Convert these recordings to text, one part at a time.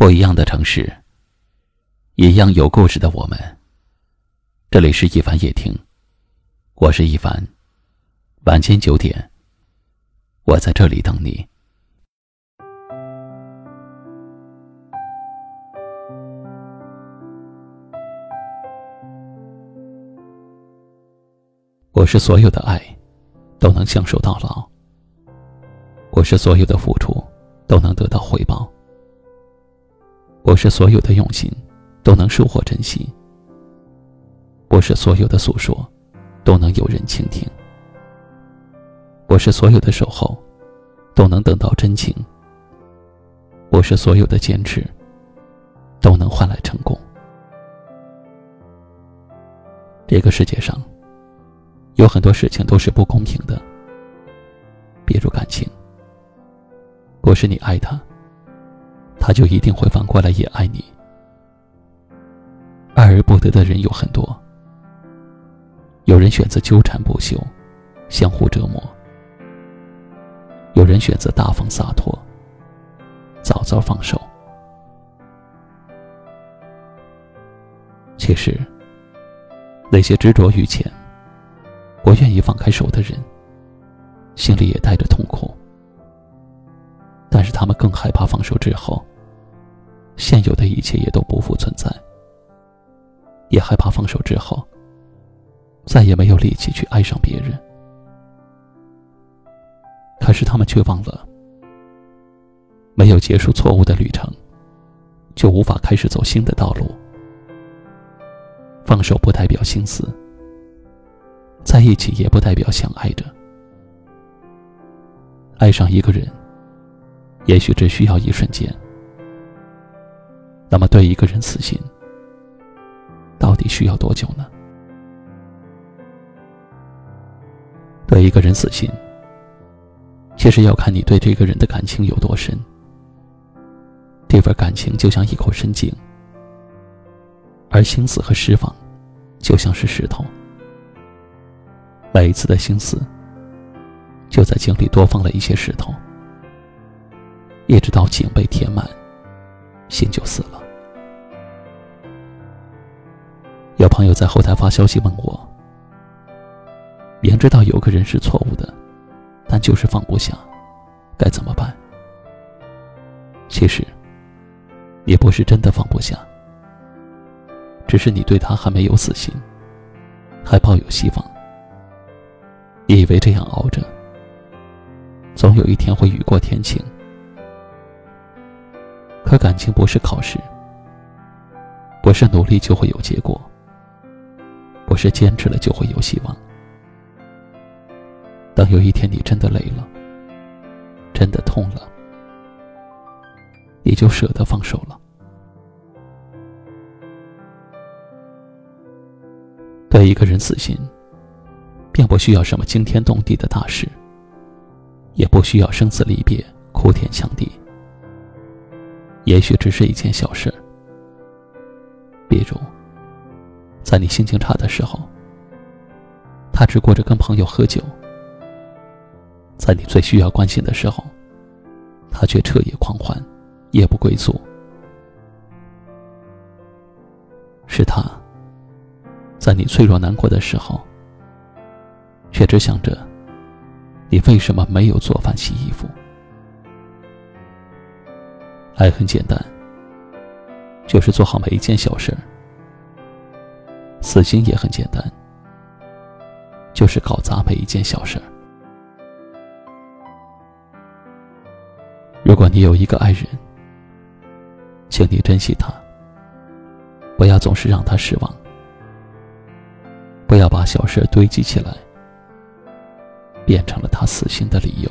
不一样的城市，一样有故事的我们。这里是一凡夜听，我是一凡。晚间九点，我在这里等你。我是所有的爱，都能相守到老。我是所有的付出，都能得到回报。我是所有的用心，都能收获珍惜。我是所有的诉说，都能有人倾听。我是所有的守候，都能等到真情。我是所有的坚持，都能换来成功。这个世界上，有很多事情都是不公平的，比如感情。不是你爱他。他就一定会反过来也爱你。爱而不得的人有很多，有人选择纠缠不休，相互折磨；有人选择大方洒脱，早早放手。其实，那些执着于钱，不愿意放开手的人，心里也带着痛苦，但是他们更害怕放手之后。现有的一切也都不复存在，也害怕放手之后，再也没有力气去爱上别人。可是他们却忘了，没有结束错误的旅程，就无法开始走新的道路。放手不代表心死，在一起也不代表相爱着。爱上一个人，也许只需要一瞬间。那么，对一个人死心，到底需要多久呢？对一个人死心，其实要看你对这个人的感情有多深。这份感情就像一口深井，而心思和释放，就像是石头。每一次的心思，就在井里多放了一些石头，一直到井被填满。心就死了。有朋友在后台发消息问我：“明知道有个人是错误的，但就是放不下，该怎么办？”其实，也不是真的放不下，只是你对他还没有死心，还抱有希望。你以为这样熬着，总有一天会雨过天晴。可感情不是考试，不是努力就会有结果，不是坚持了就会有希望。当有一天你真的累了，真的痛了，你就舍得放手了。对一个人死心，并不需要什么惊天动地的大事，也不需要生死离别、哭天抢地。也许只是一件小事，比如，在你心情差的时候，他只顾着跟朋友喝酒；在你最需要关心的时候，他却彻夜狂欢，夜不归宿。是他，在你脆弱难过的时候，却只想着你为什么没有做饭洗衣服。爱很简单，就是做好每一件小事；死心也很简单，就是搞砸每一件小事儿。如果你有一个爱人，请你珍惜他，不要总是让他失望，不要把小事堆积起来，变成了他死心的理由。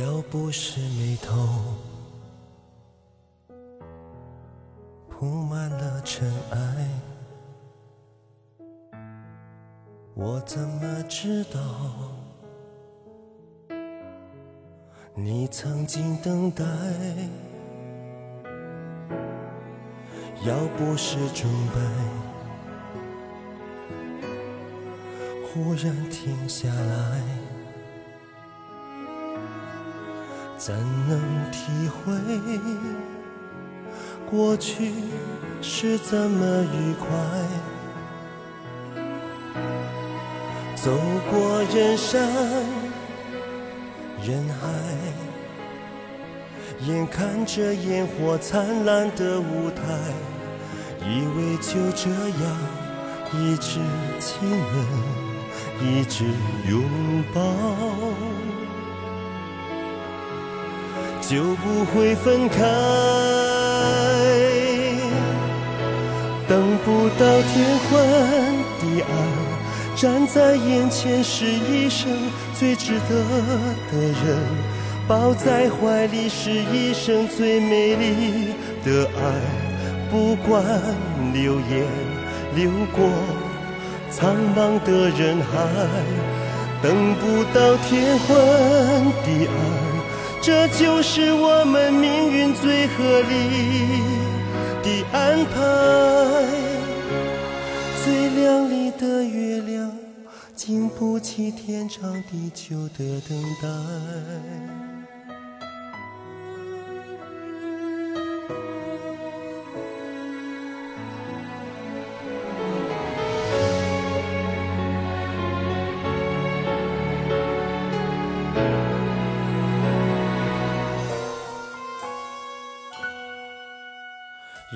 要不是眉头铺满了尘埃，我怎么知道你曾经等待？要不是准备忽然停下来，怎能体会过去是怎么愉快？走过人山人海。眼看着烟火灿烂的舞台，以为就这样一直亲吻，一直拥抱，就不会分开。等不到天昏地暗，站在眼前是一生最值得的人。抱在怀里是一生最美丽的爱，不管流言流过苍茫的人海，等不到天昏地暗，这就是我们命运最合理的安排。最亮丽的月亮，经不起天长地久的等待。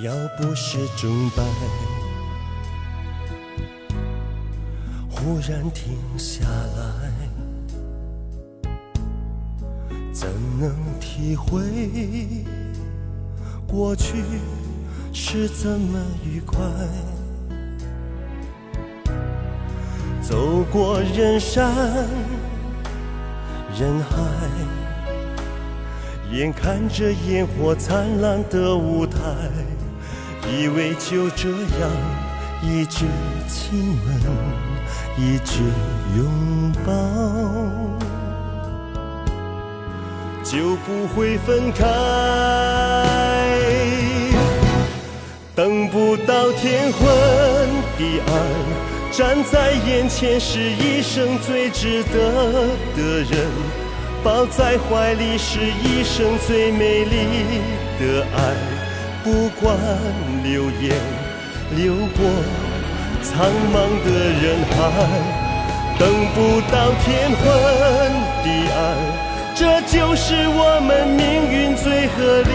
要不是钟摆忽然停下来，怎能体会过去是怎么愉快？走过人山人海，眼看着烟火灿烂的舞台。以为就这样一直亲吻，一直拥抱，就不会分开。等不到天昏地暗，站在眼前是一生最值得的人，抱在怀里是一生最美丽的爱。不管流言流过苍茫的人海，等不到天昏地暗，这就是我们命运最合理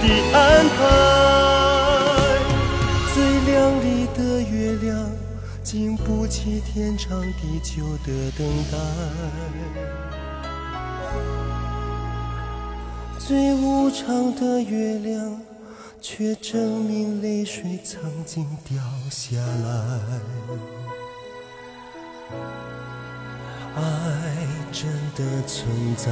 的安排。最亮丽的月亮，经不起天长地久的等待。最无常的月亮，却证明泪水曾经掉下来。爱真的存在。